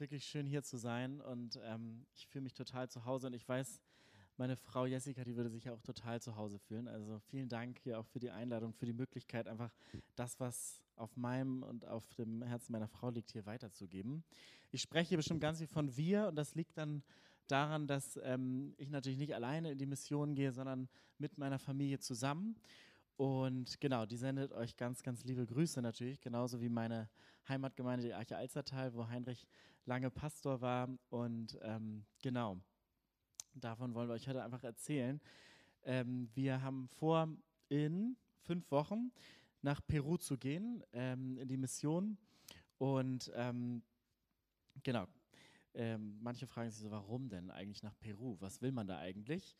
ist wirklich schön hier zu sein und ähm, ich fühle mich total zu Hause und ich weiß, meine Frau Jessica, die würde sich auch total zu Hause fühlen. Also vielen Dank hier auch für die Einladung, für die Möglichkeit, einfach das, was auf meinem und auf dem Herzen meiner Frau liegt, hier weiterzugeben. Ich spreche hier bestimmt ganz viel von wir und das liegt dann daran, dass ähm, ich natürlich nicht alleine in die Mission gehe, sondern mit meiner Familie zusammen. Und genau, die sendet euch ganz, ganz liebe Grüße natürlich, genauso wie meine Heimatgemeinde, die Arche Alzertal, wo Heinrich lange Pastor war. Und ähm, genau, davon wollen wir euch heute einfach erzählen. Ähm, wir haben vor, in fünf Wochen nach Peru zu gehen, ähm, in die Mission. Und ähm, genau, ähm, manche fragen sich so, warum denn eigentlich nach Peru? Was will man da eigentlich?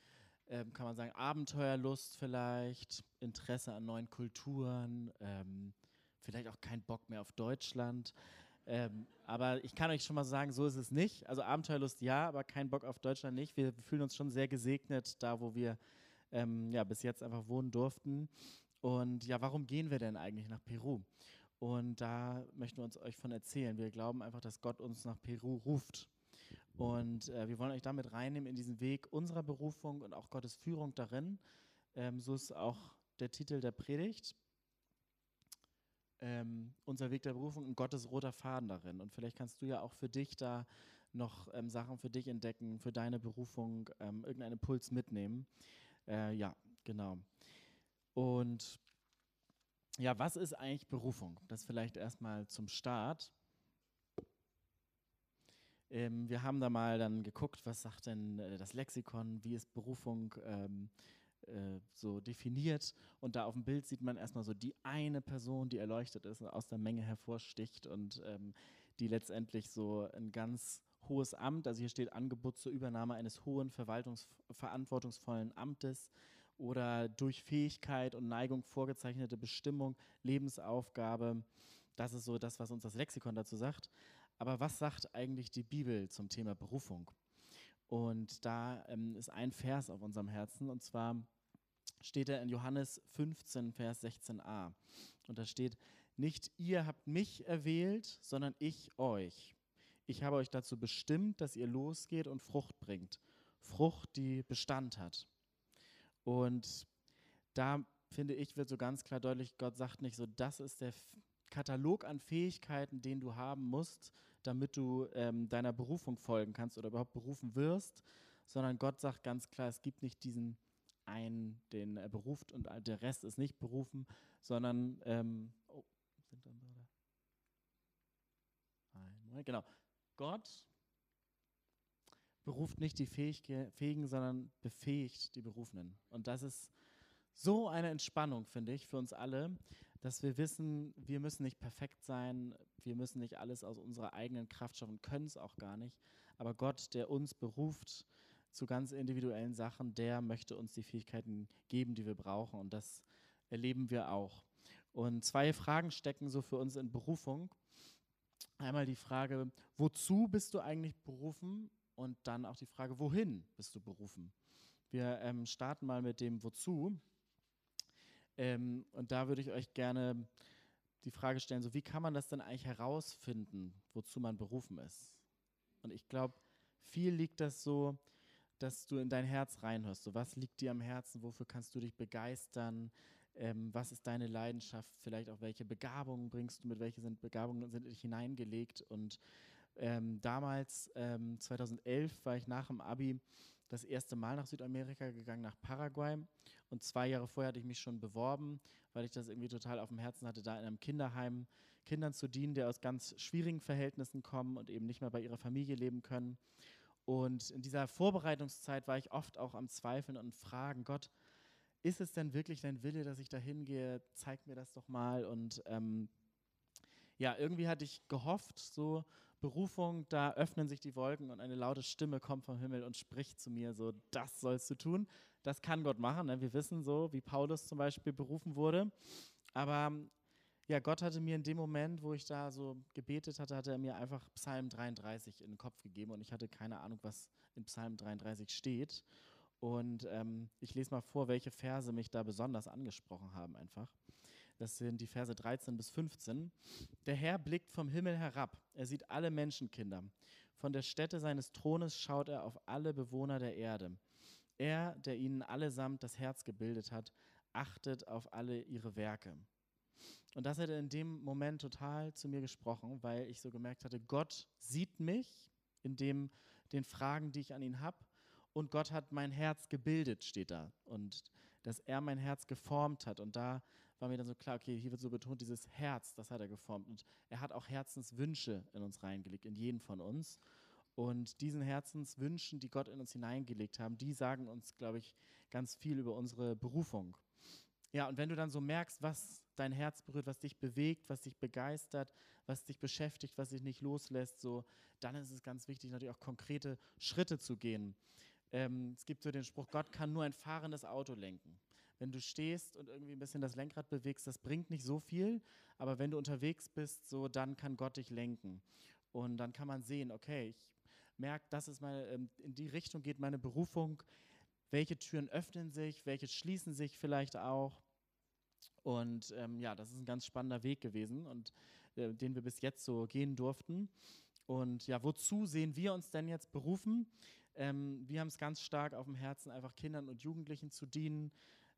Ähm, kann man sagen, Abenteuerlust vielleicht, Interesse an neuen Kulturen, vielleicht auch kein Bock mehr auf Deutschland. Ähm, aber ich kann euch schon mal sagen, so ist es nicht. Also Abenteuerlust ja, aber kein Bock auf Deutschland nicht. Wir fühlen uns schon sehr gesegnet, da wo wir ähm, ja, bis jetzt einfach wohnen durften. Und ja, warum gehen wir denn eigentlich nach Peru? Und da möchten wir uns euch von erzählen. Wir glauben einfach, dass Gott uns nach Peru ruft. Und äh, wir wollen euch damit reinnehmen in diesen Weg unserer Berufung und auch Gottes Führung darin. Ähm, so ist auch der Titel der Predigt ähm, unser Weg der Berufung und Gottes roter Faden darin. Und vielleicht kannst du ja auch für dich da noch ähm, Sachen für dich entdecken, für deine Berufung, ähm, irgendeinen Impuls mitnehmen. Äh, ja, genau. Und ja, was ist eigentlich Berufung? Das vielleicht erstmal zum Start. Ähm, wir haben da mal dann geguckt, was sagt denn äh, das Lexikon, wie ist Berufung ähm, äh, so definiert. Und da auf dem Bild sieht man erstmal so die eine Person, die erleuchtet ist und aus der Menge hervorsticht und ähm, die letztendlich so ein ganz hohes Amt, also hier steht Angebot zur Übernahme eines hohen verantwortungsvollen Amtes oder durch Fähigkeit und Neigung vorgezeichnete Bestimmung, Lebensaufgabe. Das ist so das, was uns das Lexikon dazu sagt. Aber was sagt eigentlich die Bibel zum Thema Berufung? Und da ähm, ist ein Vers auf unserem Herzen, und zwar steht er in Johannes 15, Vers 16a. Und da steht, nicht ihr habt mich erwählt, sondern ich euch. Ich habe euch dazu bestimmt, dass ihr losgeht und Frucht bringt. Frucht, die Bestand hat. Und da finde ich, wird so ganz klar deutlich, Gott sagt nicht so, das ist der Katalog an Fähigkeiten, den du haben musst, damit du ähm, deiner Berufung folgen kannst oder überhaupt berufen wirst, sondern Gott sagt ganz klar, es gibt nicht diesen einen, den er beruft und der Rest ist nicht berufen, sondern ähm, oh, sind dann da? Einmal, genau. Gott beruft nicht die Fähigen, sondern befähigt die Berufenen. Und das ist so eine Entspannung, finde ich, für uns alle, dass wir wissen, wir müssen nicht perfekt sein, wir müssen nicht alles aus unserer eigenen Kraft schaffen, können es auch gar nicht. Aber Gott, der uns beruft zu ganz individuellen Sachen, der möchte uns die Fähigkeiten geben, die wir brauchen. Und das erleben wir auch. Und zwei Fragen stecken so für uns in Berufung. Einmal die Frage, wozu bist du eigentlich berufen? Und dann auch die Frage, wohin bist du berufen? Wir ähm, starten mal mit dem Wozu. Ähm, und da würde ich euch gerne die Frage stellen, so wie kann man das denn eigentlich herausfinden, wozu man berufen ist? Und ich glaube, viel liegt das so, dass du in dein Herz reinhörst. So, was liegt dir am Herzen? Wofür kannst du dich begeistern? Ähm, was ist deine Leidenschaft? Vielleicht auch welche Begabungen bringst du mit? Welche sind Begabungen sind in dich hineingelegt? Und ähm, damals, ähm, 2011, war ich nach dem Abi das erste Mal nach Südamerika gegangen, nach Paraguay. Und zwei Jahre vorher hatte ich mich schon beworben, weil ich das irgendwie total auf dem Herzen hatte, da in einem Kinderheim Kindern zu dienen, die aus ganz schwierigen Verhältnissen kommen und eben nicht mehr bei ihrer Familie leben können. Und in dieser Vorbereitungszeit war ich oft auch am Zweifeln und Fragen, Gott, ist es denn wirklich dein Wille, dass ich da hingehe? Zeig mir das doch mal. Und ähm, ja, irgendwie hatte ich gehofft, so Berufung, da öffnen sich die Wolken und eine laute Stimme kommt vom Himmel und spricht zu mir so, das sollst du tun. Das kann Gott machen. Ne? Wir wissen so, wie Paulus zum Beispiel berufen wurde. Aber ja, Gott hatte mir in dem Moment, wo ich da so gebetet hatte, hatte er mir einfach Psalm 33 in den Kopf gegeben und ich hatte keine Ahnung, was in Psalm 33 steht. Und ähm, ich lese mal vor, welche Verse mich da besonders angesprochen haben einfach. Das sind die Verse 13 bis 15. Der Herr blickt vom Himmel herab. Er sieht alle Menschenkinder. Von der Stätte seines Thrones schaut er auf alle Bewohner der Erde. Er, der ihnen allesamt das Herz gebildet hat, achtet auf alle ihre Werke. Und das hat er in dem Moment total zu mir gesprochen, weil ich so gemerkt hatte, Gott sieht mich in dem, den Fragen, die ich an ihn habe. Und Gott hat mein Herz gebildet, steht da. Und dass er mein Herz geformt hat. Und da war mir dann so klar, okay, hier wird so betont, dieses Herz, das hat er geformt. Und er hat auch Herzenswünsche in uns reingelegt, in jeden von uns. Und diesen Herzenswünschen, die Gott in uns hineingelegt haben, die sagen uns, glaube ich, ganz viel über unsere Berufung. Ja, und wenn du dann so merkst, was dein Herz berührt, was dich bewegt, was dich begeistert, was dich beschäftigt, was dich nicht loslässt, so, dann ist es ganz wichtig, natürlich auch konkrete Schritte zu gehen. Ähm, es gibt so den Spruch, Gott kann nur ein fahrendes Auto lenken. Wenn du stehst und irgendwie ein bisschen das Lenkrad bewegst, das bringt nicht so viel, aber wenn du unterwegs bist, so, dann kann Gott dich lenken. Und dann kann man sehen, okay, ich merke, das ist meine, ähm, in die Richtung geht meine Berufung, welche Türen öffnen sich, welche schließen sich vielleicht auch. Und ähm, ja, das ist ein ganz spannender Weg gewesen und äh, den wir bis jetzt so gehen durften. Und ja, wozu sehen wir uns denn jetzt berufen? Ähm, wir haben es ganz stark auf dem Herzen, einfach Kindern und Jugendlichen zu dienen,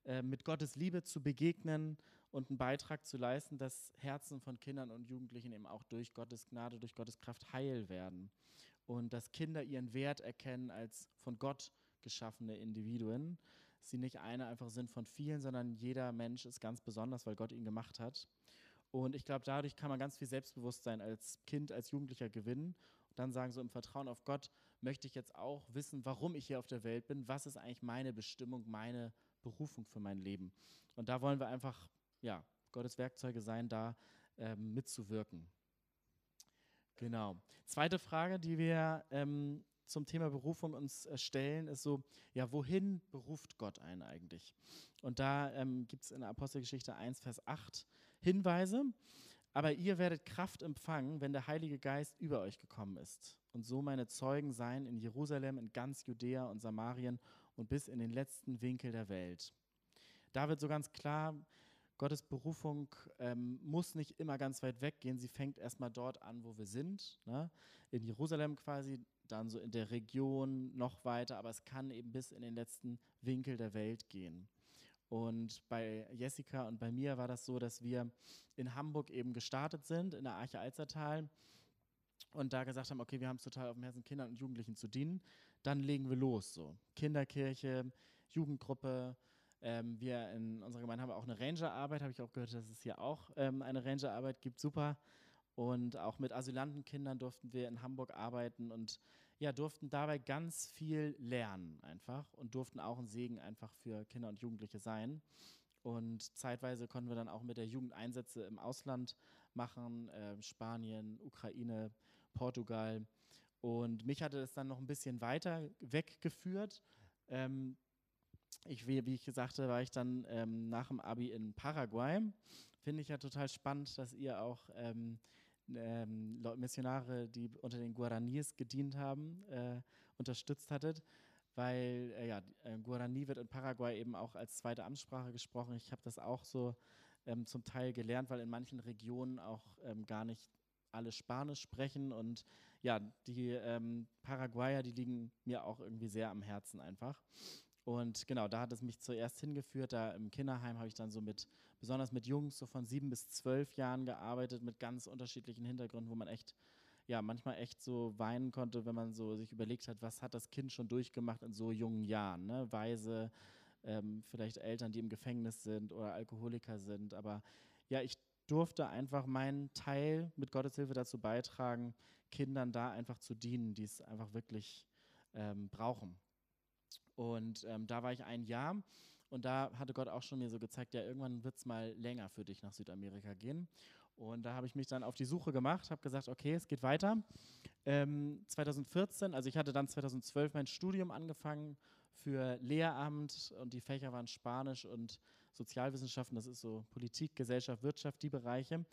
äh, mit Gottes Liebe zu begegnen und einen Beitrag zu leisten, dass Herzen von Kindern und Jugendlichen eben auch durch Gottes Gnade, durch Gottes Kraft heil werden. Und dass Kinder ihren Wert erkennen als von Gott geschaffene Individuen. Sie nicht eine einfach sind von vielen, sondern jeder Mensch ist ganz besonders, weil Gott ihn gemacht hat. Und ich glaube, dadurch kann man ganz viel Selbstbewusstsein als Kind, als Jugendlicher gewinnen. Und dann sagen, so im Vertrauen auf Gott möchte ich jetzt auch wissen, warum ich hier auf der Welt bin, was ist eigentlich meine Bestimmung, meine Berufung für mein Leben. Und da wollen wir einfach, ja, Gottes Werkzeuge sein, da ähm, mitzuwirken. Genau. Zweite Frage, die wir ähm, zum Thema Berufung uns äh, stellen, ist so, ja, wohin beruft Gott einen eigentlich? Und da ähm, gibt es in der Apostelgeschichte 1, Vers 8 Hinweise. Aber ihr werdet Kraft empfangen, wenn der Heilige Geist über euch gekommen ist. Und so meine Zeugen sein in Jerusalem, in ganz Judäa und Samarien und bis in den letzten Winkel der Welt. Da wird so ganz klar, Gottes Berufung ähm, muss nicht immer ganz weit weggehen. Sie fängt erstmal dort an, wo wir sind. Ne? In Jerusalem quasi, dann so in der Region noch weiter, aber es kann eben bis in den letzten Winkel der Welt gehen. Und bei Jessica und bei mir war das so, dass wir in Hamburg eben gestartet sind, in der Arche Alzertal und da gesagt haben, okay, wir haben es total auf dem Herzen, Kindern und Jugendlichen zu dienen, dann legen wir los. So Kinderkirche, Jugendgruppe. Ähm, wir in unserer Gemeinde haben auch eine Rangerarbeit, habe ich auch gehört, dass es hier auch ähm, eine Rangerarbeit gibt. Super. Und auch mit Asylantenkindern durften wir in Hamburg arbeiten und ja, durften dabei ganz viel lernen einfach und durften auch ein Segen einfach für Kinder und Jugendliche sein. Und zeitweise konnten wir dann auch mit der Jugend Einsätze im Ausland machen, äh, Spanien, Ukraine, Portugal. Und mich hatte es dann noch ein bisschen weiter weggeführt. Ähm, ich, wie, wie ich sagte, war ich dann ähm, nach dem Abi in Paraguay. Finde ich ja total spannend, dass ihr auch ähm, ähm, Missionare, die unter den Guaranis gedient haben, äh, unterstützt hattet, weil äh, ja, äh, Guarani wird in Paraguay eben auch als zweite Amtssprache gesprochen. Ich habe das auch so ähm, zum Teil gelernt, weil in manchen Regionen auch ähm, gar nicht alle Spanisch sprechen und ja, die ähm, Paraguayer, die liegen mir auch irgendwie sehr am Herzen einfach. Und genau, da hat es mich zuerst hingeführt. Da im Kinderheim habe ich dann so mit, besonders mit Jungs so von sieben bis zwölf Jahren gearbeitet, mit ganz unterschiedlichen Hintergründen, wo man echt, ja, manchmal echt so weinen konnte, wenn man so sich überlegt hat, was hat das Kind schon durchgemacht in so jungen Jahren, ne? Weise, ähm, vielleicht Eltern, die im Gefängnis sind oder Alkoholiker sind. Aber ja, ich durfte einfach meinen Teil mit Gottes Hilfe dazu beitragen, Kindern da einfach zu dienen, die es einfach wirklich ähm, brauchen. Und ähm, da war ich ein Jahr und da hatte Gott auch schon mir so gezeigt, ja, irgendwann wird es mal länger für dich nach Südamerika gehen. Und da habe ich mich dann auf die Suche gemacht, habe gesagt, okay, es geht weiter. Ähm, 2014, also ich hatte dann 2012 mein Studium angefangen für Lehramt und die Fächer waren Spanisch und Sozialwissenschaften, das ist so Politik, Gesellschaft, Wirtschaft, die Bereiche.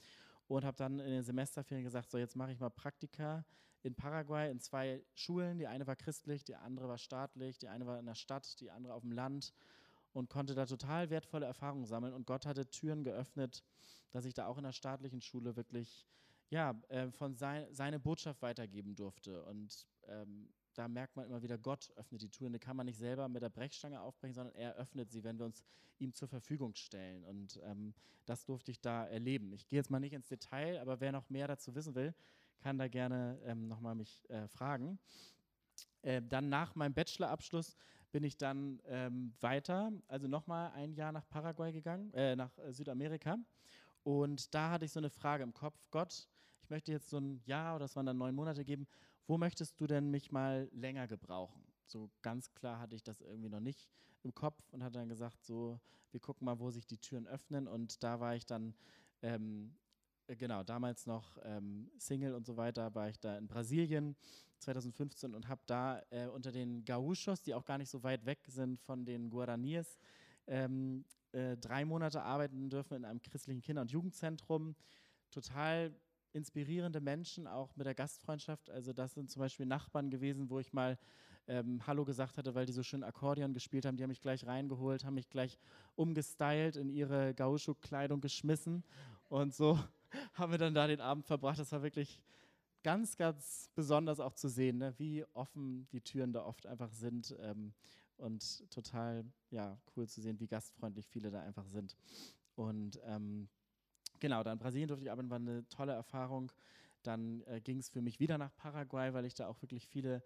Und habe dann in den Semesterferien gesagt, so jetzt mache ich mal Praktika in Paraguay in zwei Schulen. Die eine war christlich, die andere war staatlich, die eine war in der Stadt, die andere auf dem Land und konnte da total wertvolle Erfahrungen sammeln. Und Gott hatte Türen geöffnet, dass ich da auch in der staatlichen Schule wirklich ja, äh, von sein, seine Botschaft weitergeben durfte. Und ähm, da merkt man immer wieder, Gott öffnet die Türen. Die kann man nicht selber mit der Brechstange aufbrechen, sondern er öffnet sie, wenn wir uns ihm zur Verfügung stellen. Und ähm, das durfte ich da erleben. Ich gehe jetzt mal nicht ins Detail, aber wer noch mehr dazu wissen will, kann da gerne ähm, nochmal mich äh, fragen. Äh, dann nach meinem Bachelorabschluss bin ich dann ähm, weiter, also nochmal ein Jahr nach Paraguay gegangen, äh, nach äh, Südamerika. Und da hatte ich so eine Frage im Kopf, Gott, ich möchte jetzt so ein Jahr oder es waren dann neun Monate geben, wo möchtest du denn mich mal länger gebrauchen? So ganz klar hatte ich das irgendwie noch nicht im Kopf und hatte dann gesagt, so, wir gucken mal, wo sich die Türen öffnen. Und da war ich dann, ähm, genau, damals noch ähm, Single und so weiter, war ich da in Brasilien 2015 und habe da äh, unter den Gauchos, die auch gar nicht so weit weg sind von den Guaraniers, ähm, äh, drei Monate arbeiten dürfen in einem christlichen Kinder- und Jugendzentrum. Total inspirierende Menschen, auch mit der Gastfreundschaft. Also das sind zum Beispiel Nachbarn gewesen, wo ich mal ähm, Hallo gesagt hatte, weil die so schön Akkordeon gespielt haben. Die haben mich gleich reingeholt, haben mich gleich umgestylt, in ihre Gaucho-Kleidung geschmissen. Und so haben wir dann da den Abend verbracht. Das war wirklich ganz, ganz besonders auch zu sehen, ne? wie offen die Türen da oft einfach sind. Ähm, und total ja, cool zu sehen, wie gastfreundlich viele da einfach sind. Und ähm, genau, dann Brasilien durfte ich arbeiten, war eine tolle Erfahrung. Dann äh, ging es für mich wieder nach Paraguay, weil ich da auch wirklich viele,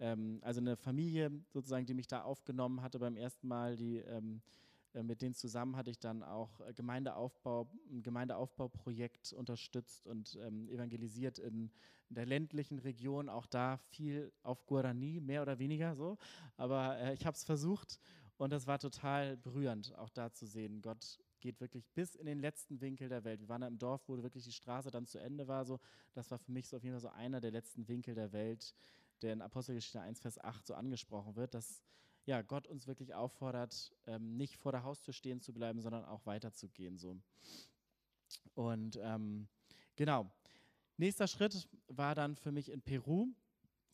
ähm, also eine Familie sozusagen, die mich da aufgenommen hatte beim ersten Mal, die ähm, äh, mit denen zusammen hatte ich dann auch äh, Gemeindeaufbau, ein Gemeindeaufbauprojekt unterstützt und ähm, evangelisiert in, in, der ländlichen Region, auch da viel auf Guarani, mehr oder weniger so. Aber äh, ich habe es versucht und das war total berührend, auch da zu sehen. Gott geht wirklich bis in den letzten Winkel der Welt. Wir waren da im Dorf, wo wirklich die Straße dann zu Ende war. So. Das war für mich so auf jeden Fall so einer der letzten Winkel der Welt, der in Apostelgeschichte 1, Vers 8 so angesprochen wird, dass ja, Gott uns wirklich auffordert, ähm, nicht vor der Haustür stehen zu bleiben, sondern auch weiterzugehen. So. Und ähm, genau. Nächster Schritt war dann für mich in Peru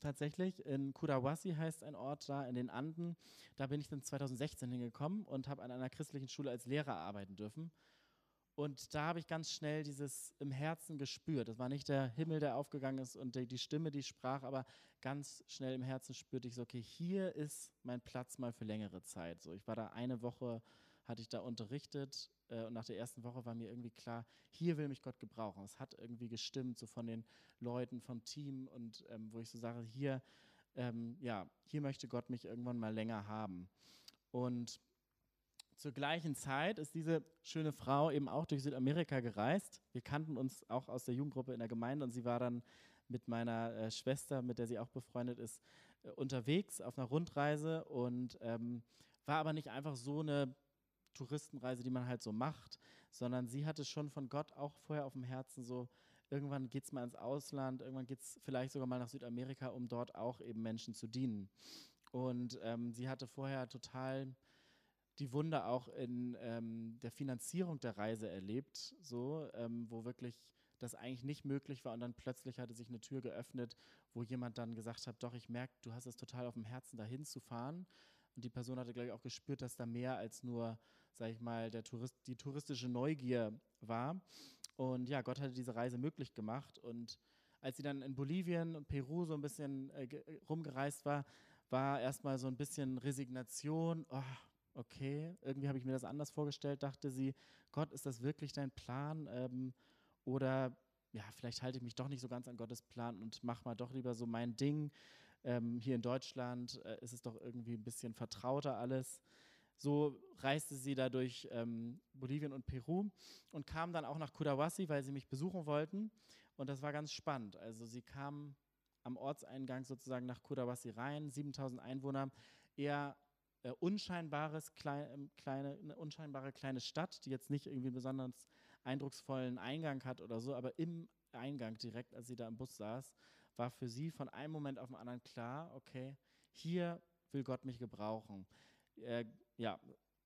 tatsächlich. In Curahuasi heißt ein Ort da in den Anden. Da bin ich dann 2016 hingekommen und habe an einer christlichen Schule als Lehrer arbeiten dürfen. Und da habe ich ganz schnell dieses im Herzen gespürt. Das war nicht der Himmel, der aufgegangen ist und die, Stimme, die sprach, aber ganz schnell im Herzen spürte ich so, okay, hier ist mein Platz mal für längere Zeit. So, ich war da eine Woche, hatte ich da unterrichtet äh, und nach der ersten Woche war mir irgendwie klar, hier will mich Gott gebrauchen. Es hat irgendwie gestimmt, so von den Leuten, vom Team und ähm, wo ich so sage, hier, ähm, ja, hier möchte Gott mich irgendwann mal länger haben. Und zur gleichen Zeit ist diese schöne Frau eben auch durch Südamerika gereist. Wir kannten uns auch aus der Jugendgruppe in der Gemeinde und sie war dann mit meiner äh, Schwester, mit der sie auch befreundet ist, äh, unterwegs auf einer Rundreise und ähm, war aber nicht einfach so eine Touristenreise, die man halt so macht, sondern sie hatte schon von Gott auch vorher auf dem Herzen so, irgendwann geht es mal ins Ausland, irgendwann geht es vielleicht sogar mal nach Südamerika, um dort auch eben Menschen zu dienen. Und ähm, sie hatte vorher total die Wunder auch in ähm, der Finanzierung der Reise erlebt, so, ähm, wo wirklich das eigentlich nicht möglich war und dann plötzlich hatte sich eine Tür geöffnet, wo jemand dann gesagt hat, doch, ich merke, du hast es total auf dem Herzen, dahin zu fahren. Und die Person hatte, glaube ich, auch gespürt, dass da mehr als nur, sage ich mal, der Tourist, die touristische Neugier war. Und ja, Gott hatte diese Reise möglich gemacht. Und als sie dann in Bolivien und Peru so ein bisschen äh, rumgereist war, war erstmal so ein bisschen Resignation. Oh, okay, irgendwie habe ich mir das anders vorgestellt, dachte sie, Gott, ist das wirklich dein Plan? Ähm, oder ja, vielleicht halte ich mich doch nicht so ganz an Gottes Plan und mache mal doch lieber so mein Ding. Ähm, hier in Deutschland äh, ist es doch irgendwie ein bisschen vertrauter alles. So reiste sie da durch ähm, Bolivien und Peru und kam dann auch nach Kudawasi, weil sie mich besuchen wollten. Und das war ganz spannend. Also sie kam am Ortseingang sozusagen nach Kudawasi rein, 7000 Einwohner, eher äh, unscheinbares, klein, ähm, kleine, eine unscheinbare kleine Stadt, die jetzt nicht irgendwie ein besonders eindrucksvollen Eingang hat oder so, aber im Eingang direkt, als sie da im Bus saß, war für sie von einem Moment auf den anderen klar, okay, hier will Gott mich gebrauchen. Äh, ja,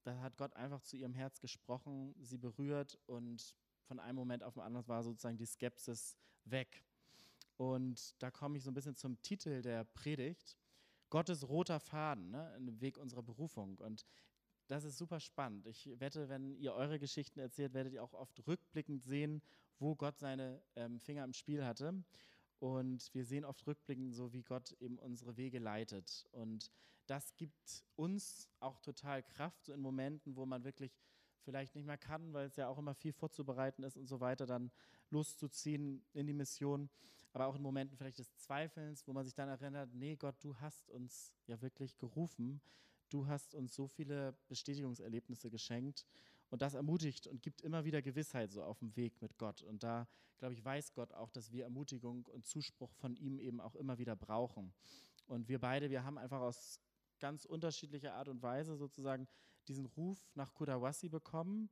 da hat Gott einfach zu ihrem Herz gesprochen, sie berührt und von einem Moment auf den anderen war sozusagen die Skepsis weg. Und da komme ich so ein bisschen zum Titel der Predigt. Gottes roter Faden, ne, im Weg unserer Berufung. Und das ist super spannend. Ich wette, wenn ihr eure Geschichten erzählt, werdet ihr auch oft rückblickend sehen, wo Gott seine ähm, Finger im Spiel hatte. Und wir sehen oft rückblickend so, wie Gott eben unsere Wege leitet. Und das gibt uns auch total Kraft, so in Momenten, wo man wirklich vielleicht nicht mehr kann, weil es ja auch immer viel vorzubereiten ist und so weiter, dann loszuziehen in die Mission. Aber auch in Momenten vielleicht des Zweifelns, wo man sich dann erinnert, nee Gott, du hast uns ja wirklich gerufen. Du hast uns so viele Bestätigungserlebnisse geschenkt und das ermutigt und gibt immer wieder Gewissheit so auf dem Weg mit Gott. Und da, glaube ich, weiß Gott auch, dass wir Ermutigung und Zuspruch von ihm eben auch immer wieder brauchen. Und wir beide, wir haben einfach aus ganz unterschiedlicher Art und Weise sozusagen diesen Ruf nach Kudawasi bekommen.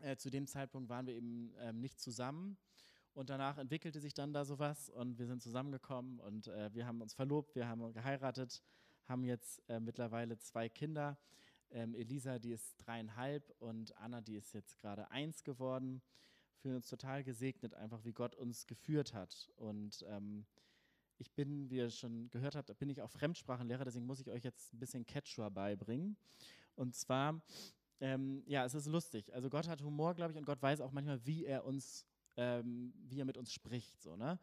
Äh, zu dem Zeitpunkt waren wir eben ähm, nicht zusammen. Und danach entwickelte sich dann da sowas und wir sind zusammengekommen und äh, wir haben uns verlobt, wir haben geheiratet, haben jetzt äh, mittlerweile zwei Kinder ähm, Elisa, die ist dreieinhalb und Anna, die ist jetzt gerade eins geworden. Fühlen uns total gesegnet, einfach wie Gott uns geführt hat. Und ähm, ich bin, wie ihr schon gehört habt, bin ich auch Fremdsprachenlehrer, deswegen muss ich euch jetzt ein bisschen Quechua beibringen. Und zwar, ähm, ja, es ist lustig. Also Gott hat Humor, glaube ich, und Gott weiß auch manchmal, wie er uns, ähm, wie er mit uns spricht. So, ne?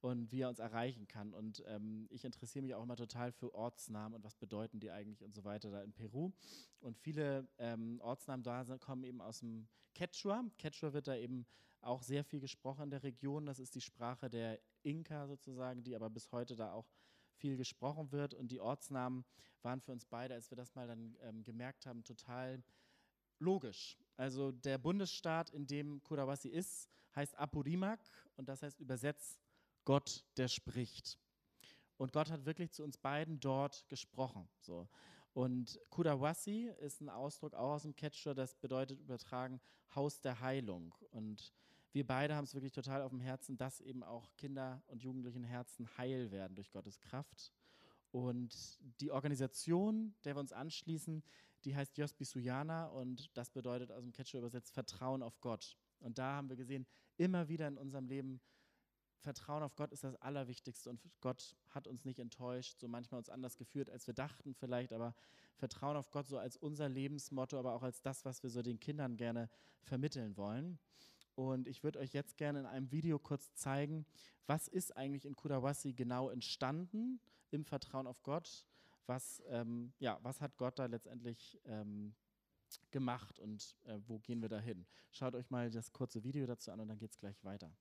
und wie er uns erreichen kann. Und ähm, ich interessiere mich auch immer total für Ortsnamen und was bedeuten die eigentlich und so weiter da in Peru. Und viele ähm, Ortsnamen da sind, kommen eben aus dem Quechua. Quechua wird da eben auch sehr viel gesprochen in der Region. Das ist die Sprache der Inka sozusagen, die aber bis heute da auch viel gesprochen wird. Und die Ortsnamen waren für uns beide, als wir das mal dann ähm, gemerkt haben, total logisch. Also der Bundesstaat, in dem Kurawasi ist, heißt Apurimac und das heißt übersetzt Gott, der spricht. Und Gott hat wirklich zu uns beiden dort gesprochen. So. Und Kudawasi ist ein Ausdruck auch aus dem Quechua, das bedeutet übertragen Haus der Heilung. Und wir beide haben es wirklich total auf dem Herzen, dass eben auch Kinder und Jugendlichen Herzen heil werden durch Gottes Kraft. Und die Organisation, der wir uns anschließen, die heißt Jospi Suyana und das bedeutet aus dem Quechua übersetzt Vertrauen auf Gott. Und da haben wir gesehen, immer wieder in unserem Leben Vertrauen auf Gott ist das Allerwichtigste und Gott hat uns nicht enttäuscht, so manchmal uns anders geführt, als wir dachten vielleicht, aber Vertrauen auf Gott so als unser Lebensmotto, aber auch als das, was wir so den Kindern gerne vermitteln wollen. Und ich würde euch jetzt gerne in einem Video kurz zeigen, was ist eigentlich in Kudawasi genau entstanden im Vertrauen auf Gott, was, ähm, ja, was hat Gott da letztendlich ähm, gemacht und äh, wo gehen wir da hin. Schaut euch mal das kurze Video dazu an und dann geht es gleich weiter.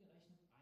umgerechnet.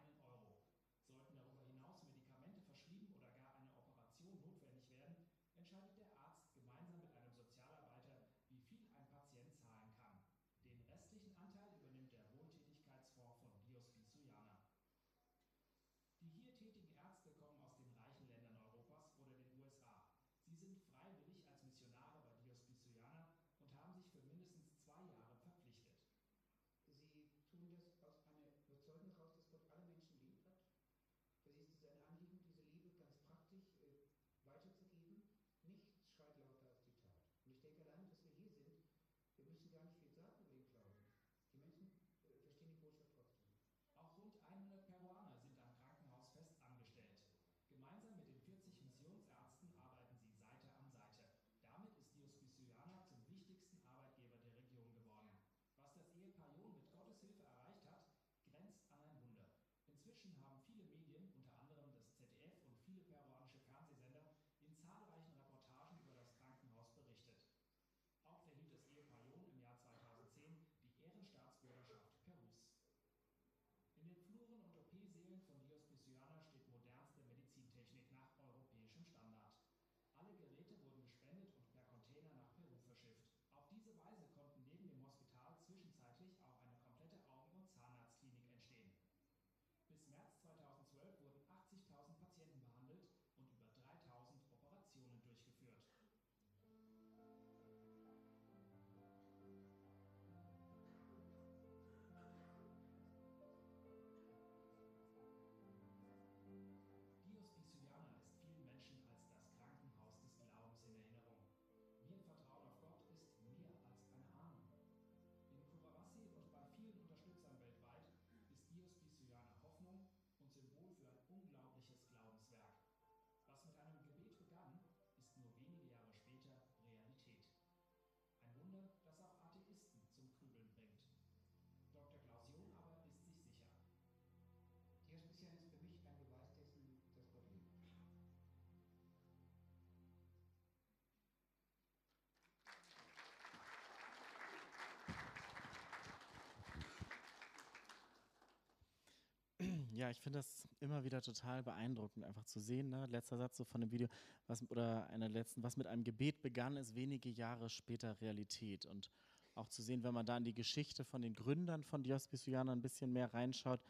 Ja, ich finde das immer wieder total beeindruckend, einfach zu sehen. Ne? Letzter Satz so von dem Video, was, oder einer letzten, was mit einem Gebet begann, ist wenige Jahre später Realität. Und auch zu sehen, wenn man da in die Geschichte von den Gründern von Dios Bisuyana ein bisschen mehr reinschaut,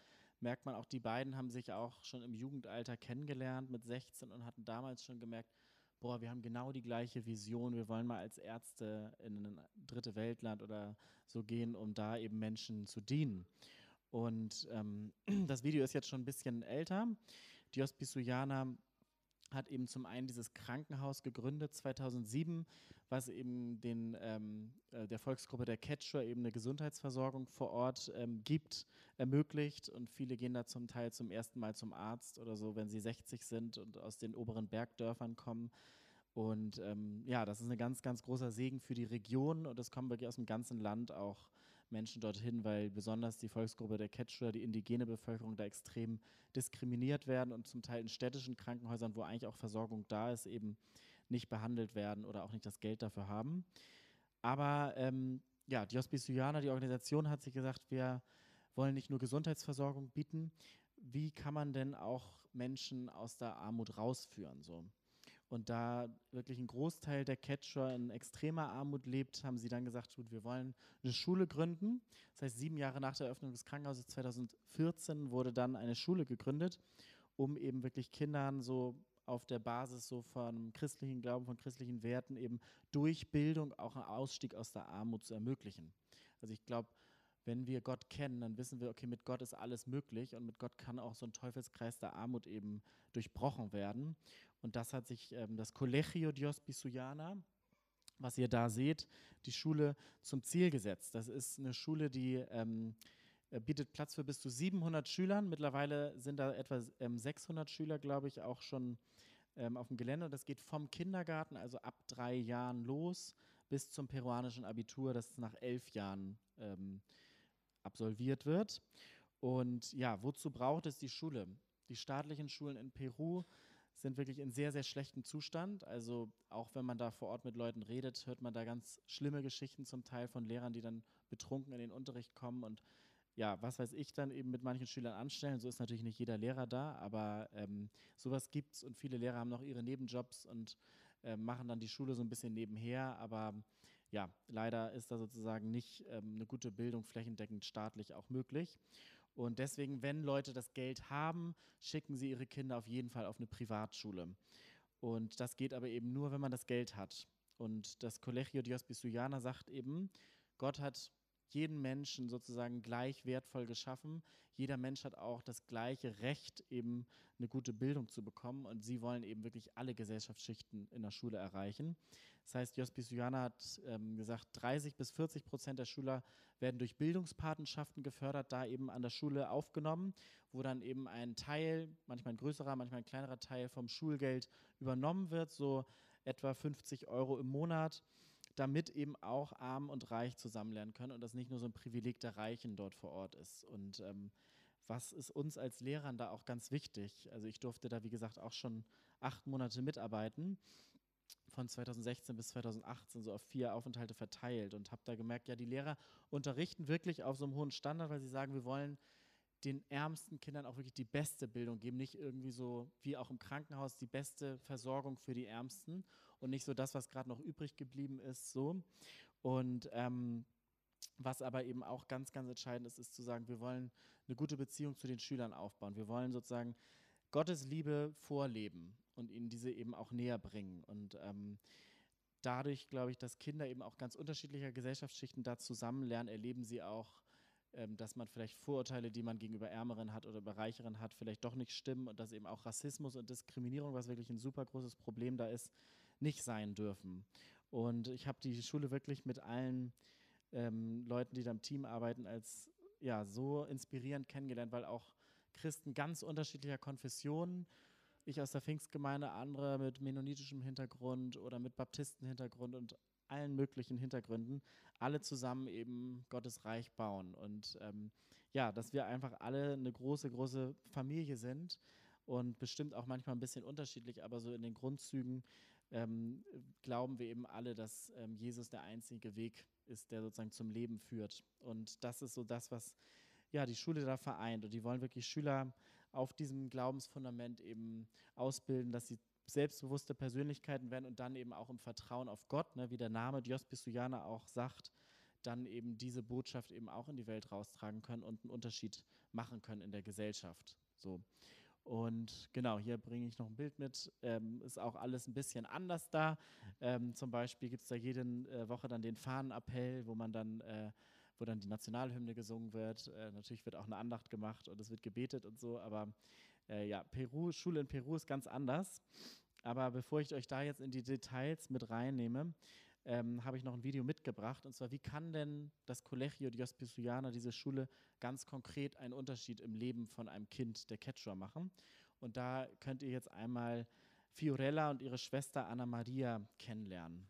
merkt man auch, die beiden haben sich auch schon im Jugendalter kennengelernt mit 16 und hatten damals schon gemerkt, boah, wir haben genau die gleiche Vision, wir wollen mal als Ärzte in ein dritte Weltland oder so gehen, um da eben Menschen zu dienen. Und ähm, das Video ist jetzt schon ein bisschen älter. Dios Bisuyana hat eben zum einen dieses Krankenhaus gegründet 2007, was eben den, ähm, äh, der Volksgruppe der Quechua eben eine Gesundheitsversorgung vor Ort ähm, gibt, ermöglicht. Und viele gehen da zum Teil zum ersten Mal zum Arzt oder so, wenn sie 60 sind und aus den oberen Bergdörfern kommen. Und ähm, ja, das ist ein ganz, ganz großer Segen für die Region und es kommen wirklich aus dem ganzen Land auch Menschen dorthin, weil besonders die Volksgruppe der Quechua, die indigene Bevölkerung, da extrem diskriminiert werden und zum Teil in städtischen Krankenhäusern, wo eigentlich auch Versorgung da ist, eben nicht behandelt werden oder auch nicht das Geld dafür haben. Aber ähm, ja, die Hospiciana, die Organisation, hat sich gesagt, wir wollen nicht nur Gesundheitsversorgung bieten, wie kann man denn auch Menschen aus der Armut rausführen? So. Und da wirklich ein Großteil der Catcher in extremer Armut lebt, haben sie dann gesagt, gut, wir wollen eine Schule gründen. Das heißt, sieben Jahre nach der Eröffnung des Krankenhauses 2014 wurde dann eine Schule gegründet, um eben wirklich Kindern so auf der Basis so von christlichen Glauben, von christlichen Werten eben durch Bildung auch einen Ausstieg aus der Armut zu ermöglichen. Also ich glaube, wenn wir Gott kennen, dann wissen wir, okay, mit Gott ist alles möglich und mit Gott kann auch so ein Teufelskreis der Armut eben durchbrochen werden. Und das hat sich ähm, das Colegio Dios Bisuyana, was ihr da seht, die Schule zum Ziel gesetzt. Das ist eine Schule, die ähm, äh, bietet Platz für bis zu 700 Schülern. Mittlerweile sind da etwa ähm, 600 Schüler, glaube ich, auch schon ähm, auf dem Gelände. Das geht vom Kindergarten, also ab drei Jahren los, bis zum peruanischen Abitur, das nach elf Jahren ähm, absolviert wird. Und ja, wozu braucht es die Schule? Die staatlichen Schulen in Peru sind wirklich in sehr, sehr schlechtem Zustand. Also auch wenn man da vor Ort mit Leuten redet, hört man da ganz schlimme Geschichten zum Teil von Lehrern, die dann betrunken in den Unterricht kommen und ja, was weiß ich dann eben mit manchen Schülern anstellen. So ist natürlich nicht jeder Lehrer da, aber ähm, sowas es und viele Lehrer haben noch ihre Nebenjobs und äh, machen dann die Schule so ein bisschen nebenher. Aber ja, leider ist da sozusagen nicht ähm, eine gute Bildung flächendeckend staatlich auch möglich. Und deswegen, wenn Leute das Geld haben, schicken sie ihre Kinder auf jeden Fall auf eine Privatschule. Und das geht aber eben nur, wenn man das Geld hat. Und das Colegio Dios Bisuyana sagt eben, Gott hat jeden Menschen sozusagen gleich wertvoll geschaffen. Jeder Mensch hat auch das gleiche Recht, eben eine gute Bildung zu bekommen. Und sie wollen eben wirklich alle Gesellschaftsschichten in der Schule erreichen. Das heißt, Jos Bisuyana hat ähm, gesagt, 30 bis 40 Prozent der Schüler werden durch Bildungspatenschaften gefördert, da eben an der Schule aufgenommen, wo dann eben ein Teil, manchmal ein größerer, manchmal ein kleinerer Teil vom Schulgeld übernommen wird, so etwa 50 Euro im Monat damit eben auch arm und reich zusammenlernen können und das nicht nur so ein Privileg der Reichen dort vor Ort ist. Und ähm, was ist uns als Lehrern da auch ganz wichtig? Also ich durfte da, wie gesagt, auch schon acht Monate mitarbeiten, von 2016 bis 2018 so auf vier Aufenthalte verteilt und habe da gemerkt, ja, die Lehrer unterrichten wirklich auf so einem hohen Standard, weil sie sagen, wir wollen den ärmsten Kindern auch wirklich die beste Bildung geben, nicht irgendwie so wie auch im Krankenhaus die beste Versorgung für die Ärmsten und nicht so das, was gerade noch übrig geblieben ist, so. Und ähm, was aber eben auch ganz, ganz entscheidend ist, ist zu sagen, wir wollen eine gute Beziehung zu den Schülern aufbauen. Wir wollen sozusagen Gottes Liebe vorleben und ihnen diese eben auch näher bringen. Und ähm, dadurch glaube ich, dass Kinder eben auch ganz unterschiedlicher Gesellschaftsschichten da zusammen lernen, erleben sie auch ähm, dass man vielleicht Vorurteile, die man gegenüber Ärmeren hat oder über Reicheren hat, vielleicht doch nicht stimmen und dass eben auch Rassismus und Diskriminierung, was wirklich ein super großes Problem da ist, nicht sein dürfen. Und ich habe die Schule wirklich mit allen ähm, Leuten, die da im Team arbeiten, als ja, so inspirierend kennengelernt, weil auch Christen ganz unterschiedlicher Konfessionen, ich aus der Pfingstgemeinde, andere mit mennonitischem Hintergrund oder mit Baptistenhintergrund und allen möglichen Hintergründen, alle zusammen eben Gottes Reich bauen. Und ähm, ja, dass wir einfach alle eine große, große Familie sind und bestimmt auch manchmal ein bisschen unterschiedlich, aber so in den Grundzügen ähm, glauben wir eben alle, dass ähm, Jesus der einzige Weg ist, der sozusagen zum Leben führt. Und das ist so das, was ja die Schule da vereint. Und die wollen wirklich Schüler auf diesem Glaubensfundament eben ausbilden, dass sie selbstbewusste Persönlichkeiten werden und dann eben auch im Vertrauen auf Gott, ne, wie der Name Dios Bisuyana auch sagt, dann eben diese Botschaft eben auch in die Welt raustragen können und einen Unterschied machen können in der Gesellschaft. So. Und genau, hier bringe ich noch ein Bild mit. Ähm, ist auch alles ein bisschen anders da. Ähm, zum Beispiel gibt es da jede äh, Woche dann den Fahnenappell, wo man dann, äh, wo dann die Nationalhymne gesungen wird. Äh, natürlich wird auch eine Andacht gemacht und es wird gebetet und so. Aber äh, ja, Peru, Schule in Peru ist ganz anders. Aber bevor ich euch da jetzt in die Details mit reinnehme, ähm, habe ich noch ein Video mitgebracht. Und zwar, wie kann denn das Colegio Dios Pisuyana, diese Schule, ganz konkret einen Unterschied im Leben von einem Kind der Quechua machen? Und da könnt ihr jetzt einmal Fiorella und ihre Schwester Anna Maria kennenlernen.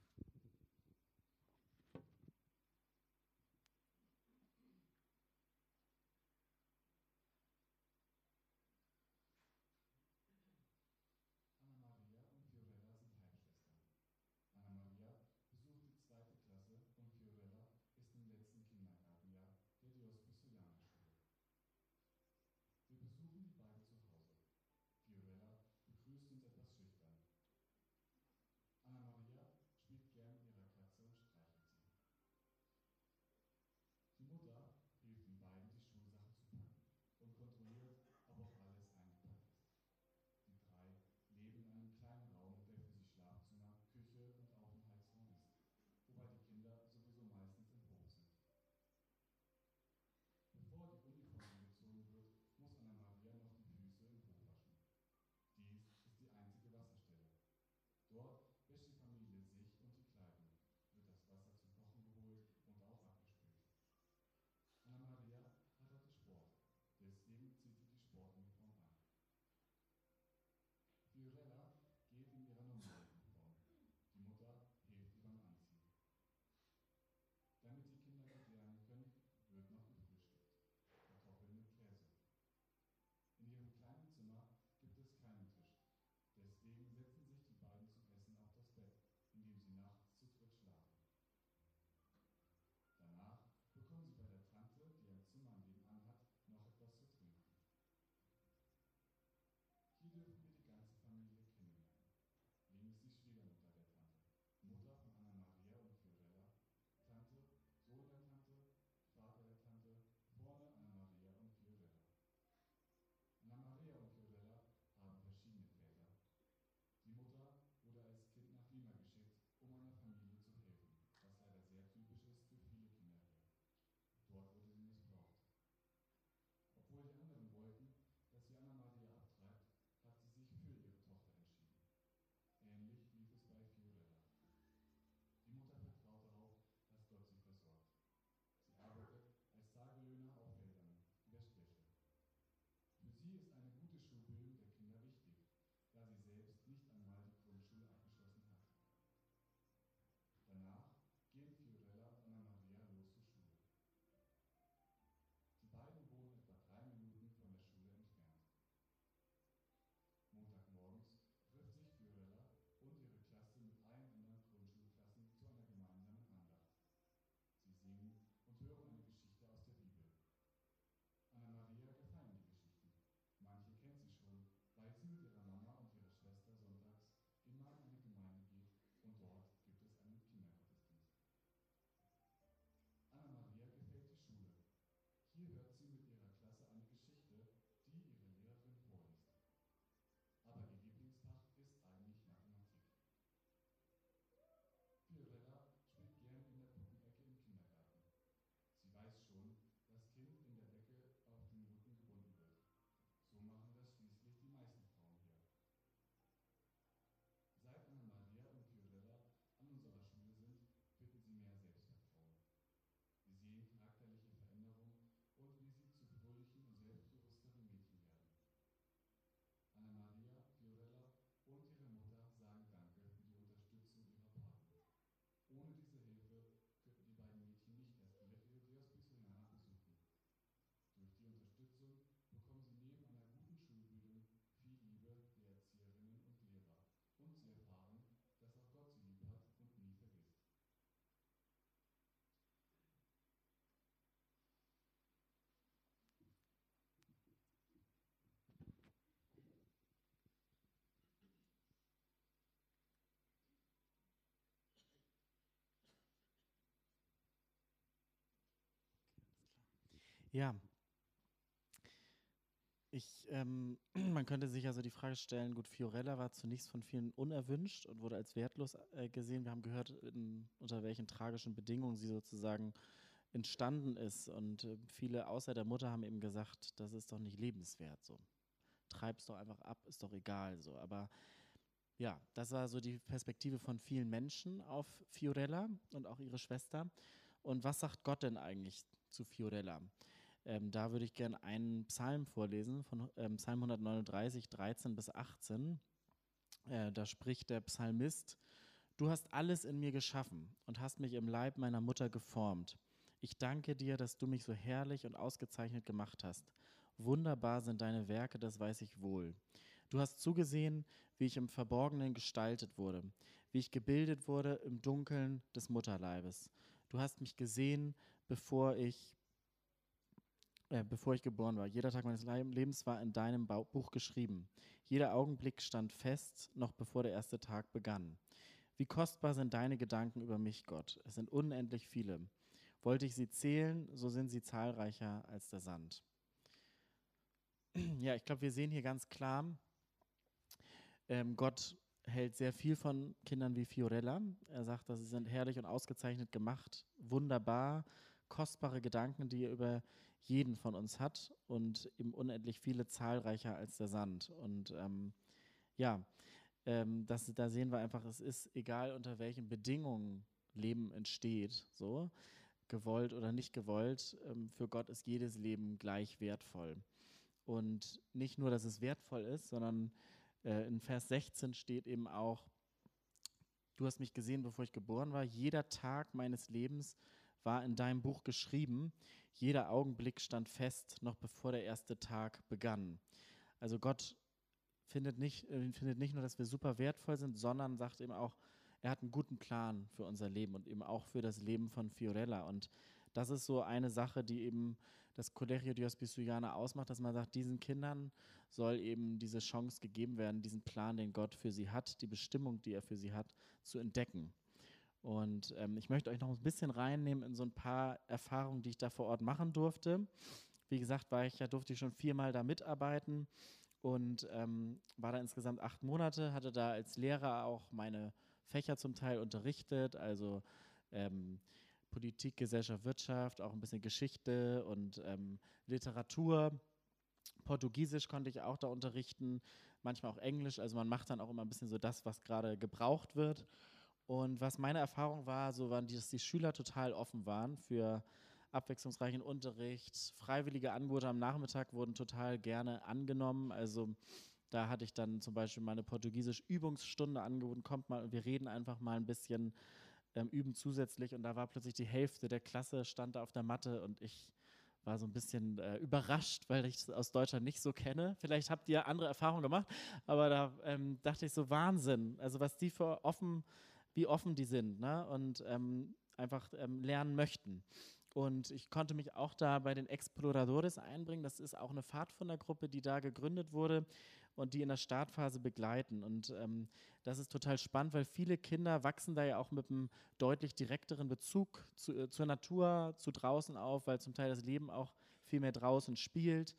Ja. Ich, ähm, man könnte sich also die Frage stellen, gut, Fiorella war zunächst von vielen unerwünscht und wurde als wertlos äh, gesehen. Wir haben gehört, in, unter welchen tragischen Bedingungen sie sozusagen entstanden ist. Und äh, viele außer der Mutter haben eben gesagt, das ist doch nicht lebenswert so. Treib's doch einfach ab, ist doch egal so. Aber ja, das war so die Perspektive von vielen Menschen auf Fiorella und auch ihre Schwester. Und was sagt Gott denn eigentlich zu Fiorella? Ähm, da würde ich gerne einen Psalm vorlesen, von ähm, Psalm 139, 13 bis 18. Äh, da spricht der Psalmist, Du hast alles in mir geschaffen und hast mich im Leib meiner Mutter geformt. Ich danke dir, dass du mich so herrlich und ausgezeichnet gemacht hast. Wunderbar sind deine Werke, das weiß ich wohl. Du hast zugesehen, wie ich im Verborgenen gestaltet wurde, wie ich gebildet wurde im Dunkeln des Mutterleibes. Du hast mich gesehen, bevor ich, äh, bevor ich geboren war. Jeder Tag meines Lebens war in deinem Buch geschrieben. Jeder Augenblick stand fest, noch bevor der erste Tag begann. Wie kostbar sind deine Gedanken über mich, Gott. Es sind unendlich viele. Wollte ich sie zählen, so sind sie zahlreicher als der Sand. Ja, ich glaube, wir sehen hier ganz klar, ähm, Gott hält sehr viel von Kindern wie Fiorella. Er sagt, dass sie sind herrlich und ausgezeichnet gemacht, wunderbar, kostbare Gedanken, die er über jeden von uns hat und eben unendlich viele zahlreicher als der Sand. Und ähm, ja, ähm, das, da sehen wir einfach, es ist egal, unter welchen Bedingungen Leben entsteht, so gewollt oder nicht gewollt, ähm, für Gott ist jedes Leben gleich wertvoll. Und nicht nur, dass es wertvoll ist, sondern äh, in Vers 16 steht eben auch, du hast mich gesehen, bevor ich geboren war. Jeder Tag meines Lebens war in deinem Buch geschrieben. Jeder Augenblick stand fest, noch bevor der erste Tag begann. Also Gott findet nicht, äh, findet nicht nur, dass wir super wertvoll sind, sondern sagt eben auch, er hat einen guten Plan für unser Leben und eben auch für das Leben von Fiorella. Und das ist so eine Sache, die eben das Colegio Dios Bisuyana ausmacht, dass man sagt, diesen Kindern soll eben diese Chance gegeben werden, diesen Plan, den Gott für sie hat, die Bestimmung, die er für sie hat, zu entdecken. Und ähm, ich möchte euch noch ein bisschen reinnehmen in so ein paar Erfahrungen, die ich da vor Ort machen durfte. Wie gesagt, war ich ja, durfte ich schon viermal da mitarbeiten und ähm, war da insgesamt acht Monate, hatte da als Lehrer auch meine Fächer zum Teil unterrichtet, also ähm, Politik, Gesellschaft, Wirtschaft, auch ein bisschen Geschichte und ähm, Literatur. Portugiesisch konnte ich auch da unterrichten, manchmal auch Englisch. Also man macht dann auch immer ein bisschen so das, was gerade gebraucht wird. Und was meine Erfahrung war, so waren, dass die Schüler total offen waren für abwechslungsreichen Unterricht. Freiwillige Angebote am Nachmittag wurden total gerne angenommen. Also da hatte ich dann zum Beispiel meine Portugiesisch-Übungsstunde angeboten. Kommt mal und wir reden einfach mal ein bisschen, ähm, üben zusätzlich. Und da war plötzlich die Hälfte der Klasse stand da auf der Matte und ich war so ein bisschen äh, überrascht, weil ich es aus Deutschland nicht so kenne. Vielleicht habt ihr andere Erfahrungen gemacht, aber da ähm, dachte ich so Wahnsinn. Also was die für offen, wie offen die sind ne? und ähm, einfach ähm, lernen möchten. Und ich konnte mich auch da bei den Exploradores einbringen. Das ist auch eine Pfadfindergruppe, die da gegründet wurde und die in der Startphase begleiten. Und ähm, das ist total spannend, weil viele Kinder wachsen da ja auch mit einem deutlich direkteren Bezug zu, äh, zur Natur, zu draußen auf, weil zum Teil das Leben auch viel mehr draußen spielt.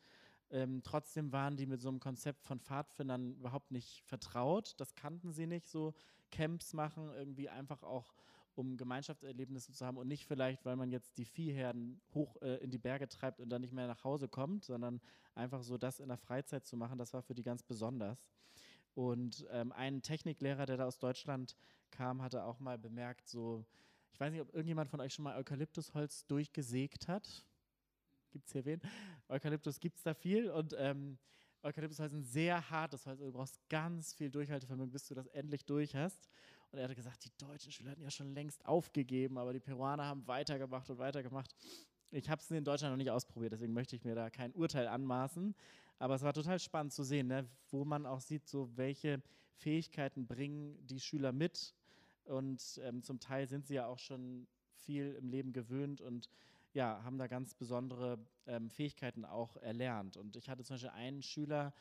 Ähm, trotzdem waren die mit so einem Konzept von Pfadfindern überhaupt nicht vertraut. Das kannten sie nicht, so Camps machen, irgendwie einfach auch um Gemeinschaftserlebnisse zu haben und nicht vielleicht, weil man jetzt die Viehherden hoch äh, in die Berge treibt und dann nicht mehr nach Hause kommt, sondern einfach so das in der Freizeit zu machen, das war für die ganz besonders. Und ähm, ein Techniklehrer, der da aus Deutschland kam, hatte auch mal bemerkt, so, ich weiß nicht, ob irgendjemand von euch schon mal Eukalyptusholz durchgesägt hat. Gibt es hier wen? Eukalyptus gibt es da viel und ähm, Eukalyptusholz ein sehr Holz. Also du brauchst ganz viel Durchhaltevermögen, bis du das endlich durch hast. Und er hatte gesagt, die deutschen Schüler hatten ja schon längst aufgegeben, aber die Peruaner haben weitergemacht und weitergemacht. Ich habe es in Deutschland noch nicht ausprobiert, deswegen möchte ich mir da kein Urteil anmaßen. Aber es war total spannend zu sehen, ne, wo man auch sieht, so welche Fähigkeiten bringen die Schüler mit. Und ähm, zum Teil sind sie ja auch schon viel im Leben gewöhnt und ja, haben da ganz besondere ähm, Fähigkeiten auch erlernt. Und ich hatte zum Beispiel einen Schüler,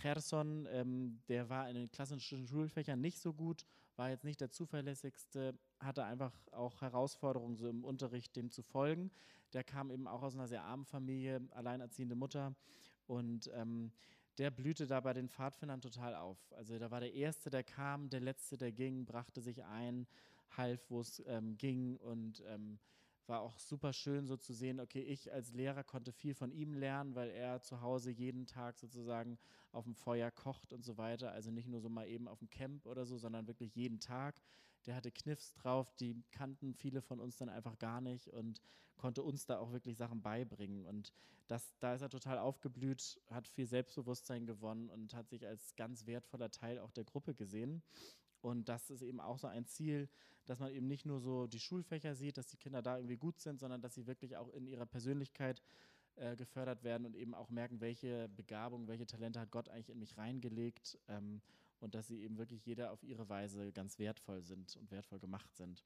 Cherson, ähm, der war in den klassischen Schulfächern nicht so gut, war jetzt nicht der zuverlässigste, hatte einfach auch Herausforderungen so im Unterricht dem zu folgen. Der kam eben auch aus einer sehr armen Familie, alleinerziehende Mutter und ähm, der blühte da bei den Pfadfindern total auf. Also da war der Erste, der kam, der Letzte, der ging, brachte sich ein, half, wo es ähm, ging und ähm, war auch super schön so zu sehen, okay, ich als Lehrer konnte viel von ihm lernen, weil er zu Hause jeden Tag sozusagen auf dem Feuer kocht und so weiter. Also nicht nur so mal eben auf dem Camp oder so, sondern wirklich jeden Tag. Der hatte Kniffs drauf, die kannten viele von uns dann einfach gar nicht und konnte uns da auch wirklich Sachen beibringen. Und das, da ist er total aufgeblüht, hat viel Selbstbewusstsein gewonnen und hat sich als ganz wertvoller Teil auch der Gruppe gesehen. Und das ist eben auch so ein Ziel, dass man eben nicht nur so die Schulfächer sieht, dass die Kinder da irgendwie gut sind, sondern dass sie wirklich auch in ihrer Persönlichkeit äh, gefördert werden und eben auch merken, welche Begabung, welche Talente hat Gott eigentlich in mich reingelegt ähm, und dass sie eben wirklich jeder auf ihre Weise ganz wertvoll sind und wertvoll gemacht sind.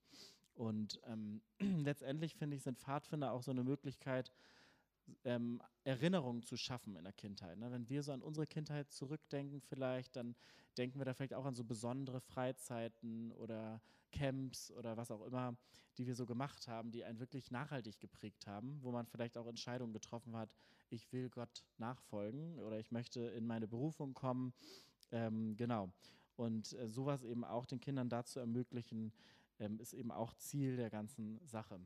Und ähm, letztendlich finde ich, sind Pfadfinder auch so eine Möglichkeit, ähm, Erinnerungen zu schaffen in der Kindheit. Ne? Wenn wir so an unsere Kindheit zurückdenken, vielleicht, dann denken wir da vielleicht auch an so besondere Freizeiten oder Camps oder was auch immer, die wir so gemacht haben, die einen wirklich nachhaltig geprägt haben, wo man vielleicht auch Entscheidungen getroffen hat, ich will Gott nachfolgen oder ich möchte in meine Berufung kommen. Ähm, genau. Und äh, sowas eben auch den Kindern dazu ermöglichen, ähm, ist eben auch Ziel der ganzen Sache.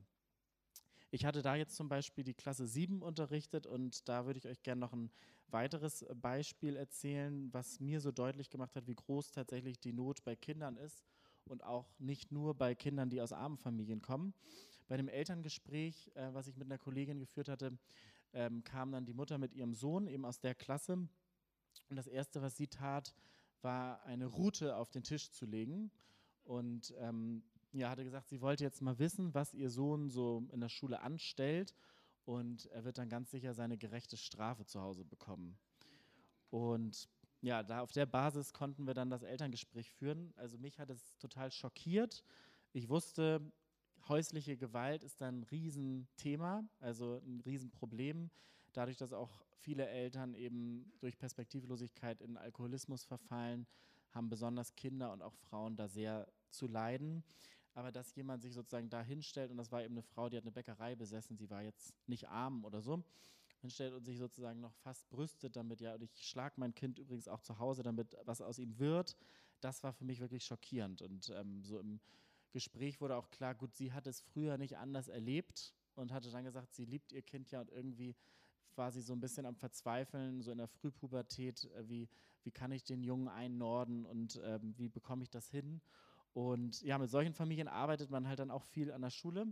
Ich hatte da jetzt zum Beispiel die Klasse 7 unterrichtet und da würde ich euch gerne noch ein weiteres Beispiel erzählen, was mir so deutlich gemacht hat, wie groß tatsächlich die Not bei Kindern ist und auch nicht nur bei Kindern, die aus armen Familien kommen. Bei dem Elterngespräch, äh, was ich mit einer Kollegin geführt hatte, ähm, kam dann die Mutter mit ihrem Sohn eben aus der Klasse und das Erste, was sie tat, war eine Route auf den Tisch zu legen und ähm, ja, hatte gesagt, sie wollte jetzt mal wissen, was ihr Sohn so in der Schule anstellt und er wird dann ganz sicher seine gerechte Strafe zu Hause bekommen. Und ja, da auf der Basis konnten wir dann das Elterngespräch führen. Also mich hat es total schockiert. Ich wusste, häusliche Gewalt ist ein Riesenthema, also ein Riesenproblem. Dadurch, dass auch viele Eltern eben durch Perspektivlosigkeit in Alkoholismus verfallen, haben besonders Kinder und auch Frauen da sehr zu leiden aber dass jemand sich sozusagen da hinstellt und das war eben eine Frau, die hat eine Bäckerei besessen, sie war jetzt nicht arm oder so, hinstellt und sich sozusagen noch fast brüstet damit, ja, und ich schlage mein Kind übrigens auch zu Hause, damit was aus ihm wird, das war für mich wirklich schockierend und ähm, so im Gespräch wurde auch klar, gut, sie hat es früher nicht anders erlebt und hatte dann gesagt, sie liebt ihr Kind ja und irgendwie war sie so ein bisschen am Verzweifeln, so in der Frühpubertät, äh, wie, wie kann ich den Jungen einnorden und ähm, wie bekomme ich das hin? Und ja, mit solchen Familien arbeitet man halt dann auch viel an der Schule.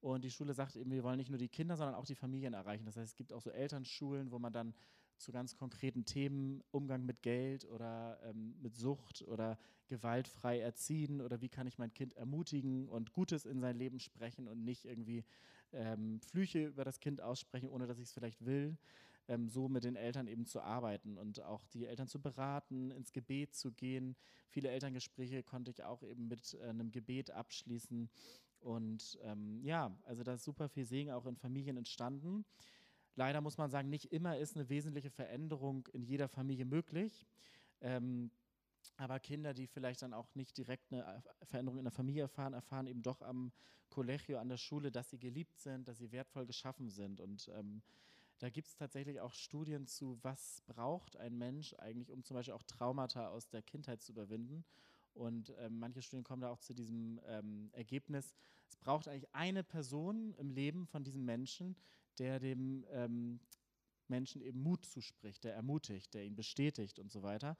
Und die Schule sagt eben, wir wollen nicht nur die Kinder, sondern auch die Familien erreichen. Das heißt, es gibt auch so Elternschulen, wo man dann zu ganz konkreten Themen, Umgang mit Geld oder ähm, mit Sucht oder gewaltfrei erziehen oder wie kann ich mein Kind ermutigen und Gutes in sein Leben sprechen und nicht irgendwie ähm, Flüche über das Kind aussprechen, ohne dass ich es vielleicht will ähm, so mit den Eltern eben zu arbeiten und auch die Eltern zu beraten, ins Gebet zu gehen. Viele Elterngespräche konnte ich auch eben mit äh, einem Gebet abschließen. Und ähm, ja, also da ist super viel Segen auch in Familien entstanden. Leider muss man sagen, nicht immer ist eine wesentliche Veränderung in jeder Familie möglich. Ähm, aber Kinder, die vielleicht dann auch nicht direkt eine äh, Veränderung in der Familie erfahren, erfahren eben doch am Collegio, an der Schule, dass sie geliebt sind, dass sie wertvoll geschaffen sind. Und ähm, da gibt es tatsächlich auch Studien zu, was braucht ein Mensch eigentlich, um zum Beispiel auch Traumata aus der Kindheit zu überwinden. Und ähm, manche Studien kommen da auch zu diesem ähm, Ergebnis, es braucht eigentlich eine Person im Leben von diesem Menschen, der dem ähm, Menschen eben Mut zuspricht, der ermutigt, der ihn bestätigt und so weiter.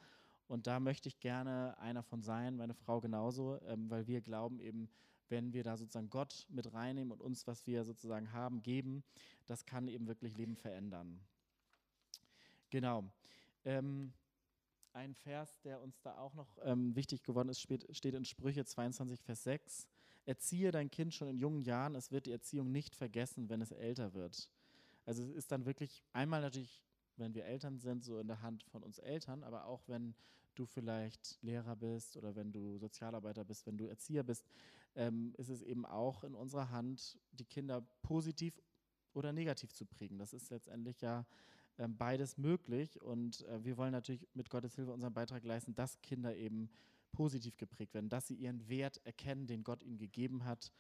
Und da möchte ich gerne einer von sein, meine Frau genauso, ähm, weil wir glauben eben, wenn wir da sozusagen Gott mit reinnehmen und uns, was wir sozusagen haben, geben, das kann eben wirklich Leben verändern. Genau. Ähm, ein Vers, der uns da auch noch ähm, wichtig geworden ist, steht in Sprüche 22, Vers 6. Erziehe dein Kind schon in jungen Jahren, es wird die Erziehung nicht vergessen, wenn es älter wird. Also es ist dann wirklich einmal natürlich, wenn wir Eltern sind, so in der Hand von uns Eltern, aber auch wenn du vielleicht Lehrer bist oder wenn du Sozialarbeiter bist, wenn du Erzieher bist, ähm, ist es eben auch in unserer Hand, die Kinder positiv oder negativ zu prägen. Das ist letztendlich ja ähm, beides möglich. Und äh, wir wollen natürlich mit Gottes Hilfe unseren Beitrag leisten, dass Kinder eben positiv geprägt werden, dass sie ihren Wert erkennen, den Gott ihnen gegeben hat,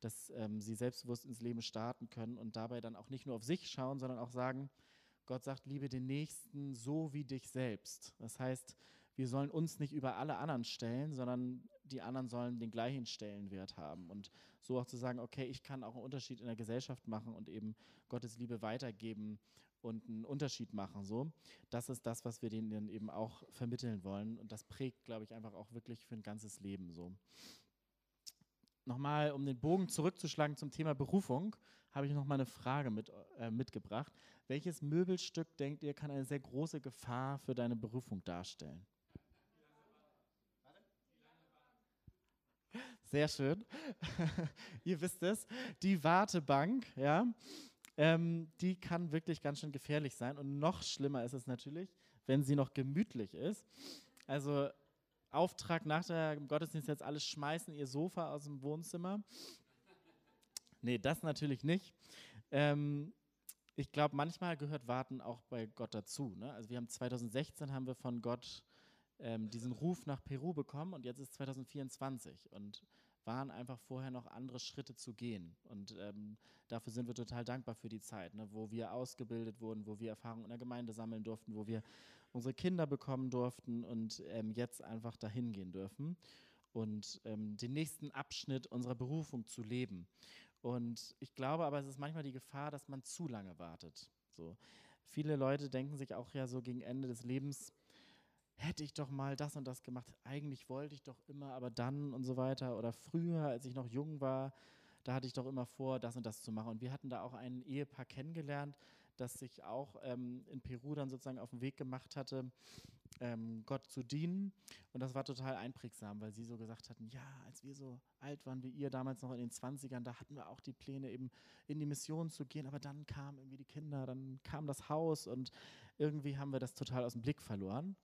dass ähm, sie selbstbewusst ins Leben starten können und dabei dann auch nicht nur auf sich schauen, sondern auch sagen, Gott sagt, liebe den Nächsten so wie dich selbst. Das heißt, wir sollen uns nicht über alle anderen stellen, sondern die anderen sollen den gleichen Stellenwert haben. Und so auch zu sagen, okay, ich kann auch einen Unterschied in der Gesellschaft machen und eben Gottes Liebe weitergeben und einen Unterschied machen. So, das ist das, was wir denen eben auch vermitteln wollen. Und das prägt, glaube ich, einfach auch wirklich für ein ganzes Leben so. Nochmal, um den Bogen zurückzuschlagen zum Thema Berufung, habe ich noch mal eine Frage mit, äh, mitgebracht. Welches Möbelstück, denkt ihr, kann eine sehr große Gefahr für deine Berufung darstellen? Sehr schön. ihr wisst es. Die Wartebank, ja ähm, die kann wirklich ganz schön gefährlich sein. Und noch schlimmer ist es natürlich, wenn sie noch gemütlich ist. Also Auftrag nach dem Gottesdienst jetzt alles schmeißen, ihr Sofa aus dem Wohnzimmer. Nee, das natürlich nicht. Ähm, ich glaube, manchmal gehört Warten auch bei Gott dazu. Ne? Also wir haben 2016 haben wir von Gott ähm, diesen Ruf nach Peru bekommen und jetzt ist 2024 und waren einfach vorher noch andere Schritte zu gehen. Und ähm, dafür sind wir total dankbar für die Zeit, ne, wo wir ausgebildet wurden, wo wir Erfahrungen in der Gemeinde sammeln durften, wo wir unsere Kinder bekommen durften und ähm, jetzt einfach dahin gehen dürfen und ähm, den nächsten Abschnitt unserer Berufung zu leben. Und ich glaube aber, es ist manchmal die Gefahr, dass man zu lange wartet. So. Viele Leute denken sich auch ja so gegen Ende des Lebens, hätte ich doch mal das und das gemacht. Eigentlich wollte ich doch immer, aber dann und so weiter. Oder früher, als ich noch jung war, da hatte ich doch immer vor, das und das zu machen. Und wir hatten da auch ein Ehepaar kennengelernt, das sich auch ähm, in Peru dann sozusagen auf den Weg gemacht hatte, ähm, Gott zu dienen. Und das war total einprägsam, weil sie so gesagt hatten, ja, als wir so alt waren wie ihr damals noch in den 20ern, da hatten wir auch die Pläne, eben in die Mission zu gehen. Aber dann kamen irgendwie die Kinder, dann kam das Haus und irgendwie haben wir das total aus dem Blick verloren.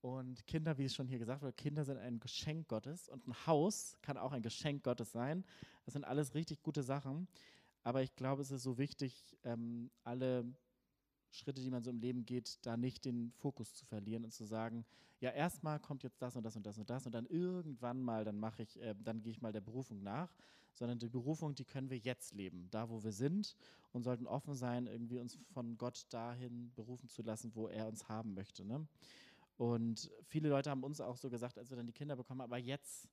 Und Kinder, wie es schon hier gesagt wurde, Kinder sind ein Geschenk Gottes und ein Haus kann auch ein Geschenk Gottes sein. Das sind alles richtig gute Sachen. Aber ich glaube, es ist so wichtig, ähm, alle Schritte, die man so im Leben geht, da nicht den Fokus zu verlieren und zu sagen, ja, erstmal kommt jetzt das und das und das und das und dann irgendwann mal, dann mache ich, äh, dann gehe ich mal der Berufung nach, sondern die Berufung, die können wir jetzt leben, da wo wir sind und sollten offen sein, irgendwie uns von Gott dahin berufen zu lassen, wo er uns haben möchte. Ne? Und viele Leute haben uns auch so gesagt, als wir dann die Kinder bekommen, aber jetzt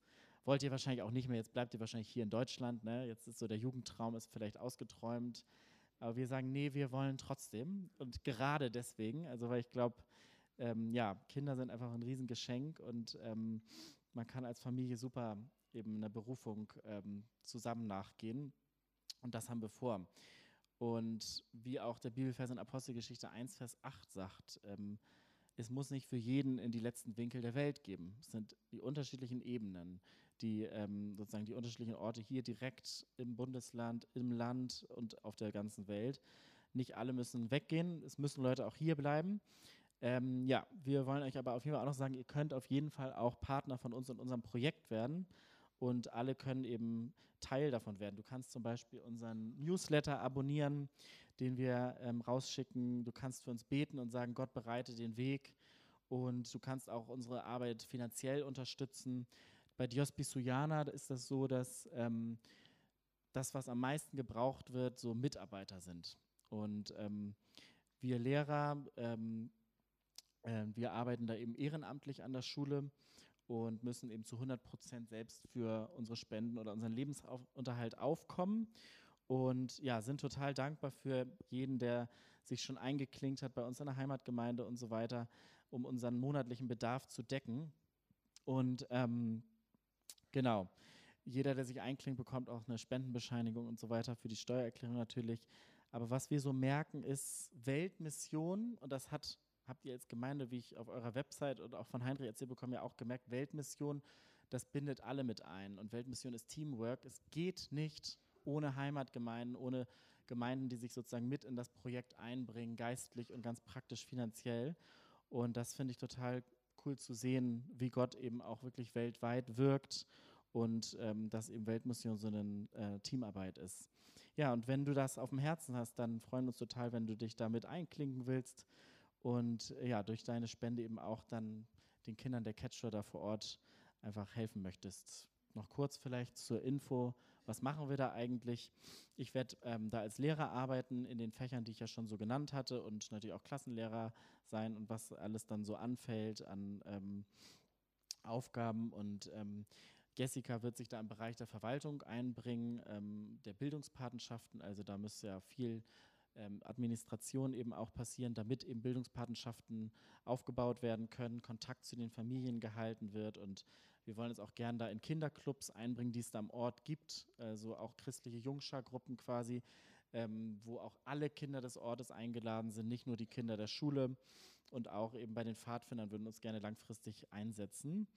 wollt ihr wahrscheinlich auch nicht mehr, jetzt bleibt ihr wahrscheinlich hier in Deutschland, ne? jetzt ist so der Jugendtraum ist vielleicht ausgeträumt, aber wir sagen, nee, wir wollen trotzdem und gerade deswegen, also weil ich glaube, ähm, ja, Kinder sind einfach ein Riesengeschenk und ähm, man kann als Familie super eben einer Berufung ähm, zusammen nachgehen und das haben wir vor. Und wie auch der Bibelvers in Apostelgeschichte 1, Vers 8 sagt, ähm, es muss nicht für jeden in die letzten Winkel der Welt geben. Es sind die unterschiedlichen Ebenen, die ähm, sozusagen die unterschiedlichen Orte hier direkt im Bundesland, im Land und auf der ganzen Welt. Nicht alle müssen weggehen, es müssen Leute auch hier bleiben. Ähm, ja, wir wollen euch aber auf jeden Fall auch noch sagen, ihr könnt auf jeden Fall auch Partner von uns und unserem Projekt werden und alle können eben Teil davon werden. Du kannst zum Beispiel unseren Newsletter abonnieren den wir ähm, rausschicken. Du kannst für uns beten und sagen, Gott bereite den Weg. Und du kannst auch unsere Arbeit finanziell unterstützen. Bei Diospisuiana ist das so, dass ähm, das, was am meisten gebraucht wird, so Mitarbeiter sind. Und ähm, wir Lehrer, ähm, äh, wir arbeiten da eben ehrenamtlich an der Schule und müssen eben zu 100 Prozent selbst für unsere Spenden oder unseren Lebensunterhalt aufkommen und ja, sind total dankbar für jeden, der sich schon eingeklinkt hat bei uns in der Heimatgemeinde und so weiter, um unseren monatlichen Bedarf zu decken. Und ähm, genau, jeder, der sich einklingt, bekommt auch eine Spendenbescheinigung und so weiter für die Steuererklärung natürlich. Aber was wir so merken, ist Weltmission, und das hat, habt ihr als Gemeinde, wie ich auf eurer Website und auch von Heinrich erzählt bekommen, ja auch gemerkt, Weltmission, das bindet alle mit ein. Und Weltmission ist Teamwork. Es geht nicht ohne Heimatgemeinden, ohne Gemeinden, die sich sozusagen mit in das Projekt einbringen, geistlich und ganz praktisch finanziell. Und das finde ich total cool zu sehen, wie Gott eben auch wirklich weltweit wirkt und ähm, dass eben Weltmission so eine äh, Teamarbeit ist. ja, und wenn du das auf dem Herzen hast, dann freuen wir uns total, wenn du dich damit einklinken willst und äh, ja, durch deine Spende eben auch dann den Kindern der Catcher da vor Ort einfach helfen möchtest. Noch kurz vielleicht zur Info, was machen wir da eigentlich? Ich werde ähm, da als Lehrer arbeiten in den Fächern, die ich ja schon so genannt hatte und natürlich auch Klassenlehrer sein und was alles dann so anfällt an ähm, Aufgaben und ähm, Jessica wird sich da im Bereich der Verwaltung einbringen, ähm, der Bildungspatenschaften, also da müsste ja viel ähm, Administration eben auch passieren, damit eben Bildungspatenschaften aufgebaut werden können, Kontakt zu den Familien gehalten wird und wir wollen es auch gern da in Kinderclubs einbringen, die es da am Ort gibt, also auch christliche Jungschargruppen quasi, ähm, wo auch alle Kinder des Ortes eingeladen sind, nicht nur die Kinder der Schule und auch eben bei den Pfadfindern würden wir uns gerne langfristig einsetzen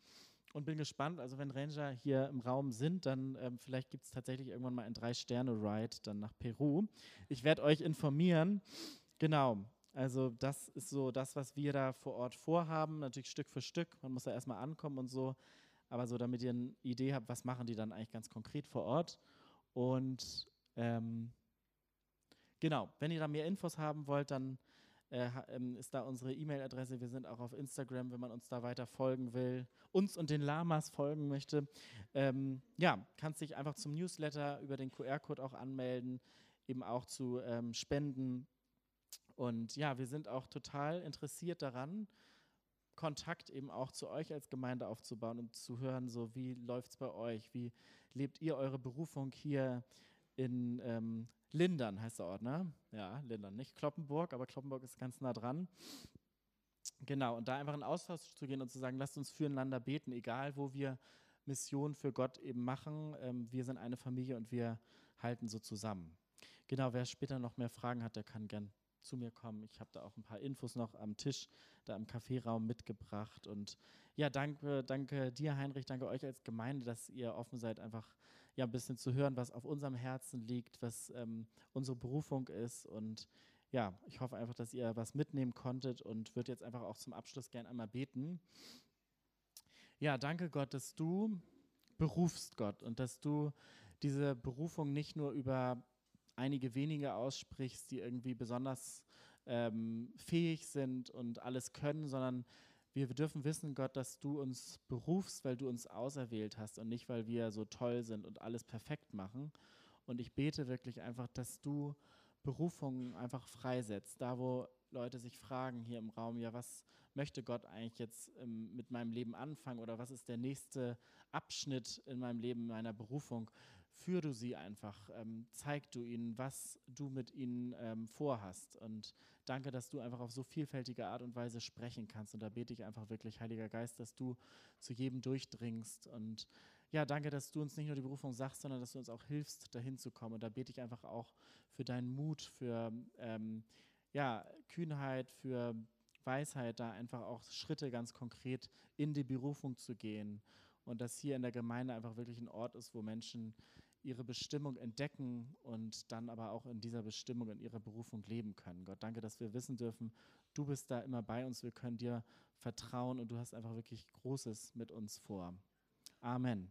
und bin gespannt. Also wenn Ranger hier im Raum sind, dann ähm, vielleicht gibt es tatsächlich irgendwann mal ein Drei-Sterne-Ride dann nach Peru. Ich werde euch informieren. Genau. Also das ist so das, was wir da vor Ort vorhaben. Natürlich Stück für Stück. Man muss da erstmal ankommen und so. Aber so, damit ihr eine Idee habt, was machen die dann eigentlich ganz konkret vor Ort. Und ähm, genau, wenn ihr da mehr Infos haben wollt, dann äh, ähm, ist da unsere E-Mail-Adresse. Wir sind auch auf Instagram, wenn man uns da weiter folgen will, uns und den Lamas folgen möchte. Ähm, ja, kannst dich einfach zum Newsletter über den QR-Code auch anmelden, eben auch zu ähm, Spenden. Und ja, wir sind auch total interessiert daran, Kontakt eben auch zu euch als Gemeinde aufzubauen und zu hören, so wie läuft es bei euch, wie lebt ihr eure Berufung hier in ähm, Lindern heißt der Ort, ne? Ja, Lindern, nicht Kloppenburg, aber Kloppenburg ist ganz nah dran. Genau, und da einfach in Austausch zu gehen und zu sagen, lasst uns füreinander beten, egal wo wir Mission für Gott eben machen. Ähm, wir sind eine Familie und wir halten so zusammen. Genau, wer später noch mehr Fragen hat, der kann gern zu mir kommen. Ich habe da auch ein paar Infos noch am Tisch, da im Kaffeeraum mitgebracht. Und ja, danke, danke dir, Heinrich, danke euch als Gemeinde, dass ihr offen seid, einfach ja, ein bisschen zu hören, was auf unserem Herzen liegt, was ähm, unsere Berufung ist. Und ja, ich hoffe einfach, dass ihr was mitnehmen konntet und würde jetzt einfach auch zum Abschluss gerne einmal beten. Ja, danke Gott, dass du berufst, Gott, und dass du diese Berufung nicht nur über einige wenige aussprichst, die irgendwie besonders ähm, fähig sind und alles können, sondern wir dürfen wissen, Gott, dass du uns berufst, weil du uns auserwählt hast und nicht, weil wir so toll sind und alles perfekt machen. Und ich bete wirklich einfach, dass du Berufungen einfach freisetzt. Da, wo Leute sich fragen hier im Raum, ja, was möchte Gott eigentlich jetzt ähm, mit meinem Leben anfangen oder was ist der nächste Abschnitt in meinem Leben, meiner Berufung? Führ du sie einfach, ähm, zeig du ihnen, was du mit ihnen ähm, vorhast. Und danke, dass du einfach auf so vielfältige Art und Weise sprechen kannst. Und da bete ich einfach wirklich, Heiliger Geist, dass du zu jedem durchdringst. Und ja, danke, dass du uns nicht nur die Berufung sagst, sondern dass du uns auch hilfst, dahin zu kommen. Und da bete ich einfach auch für deinen Mut, für ähm, ja, Kühnheit, für Weisheit, da einfach auch Schritte ganz konkret in die Berufung zu gehen. Und dass hier in der Gemeinde einfach wirklich ein Ort ist, wo Menschen ihre Bestimmung entdecken und dann aber auch in dieser Bestimmung, in ihrer Berufung leben können. Gott, danke, dass wir wissen dürfen, du bist da immer bei uns, wir können dir vertrauen und du hast einfach wirklich Großes mit uns vor. Amen.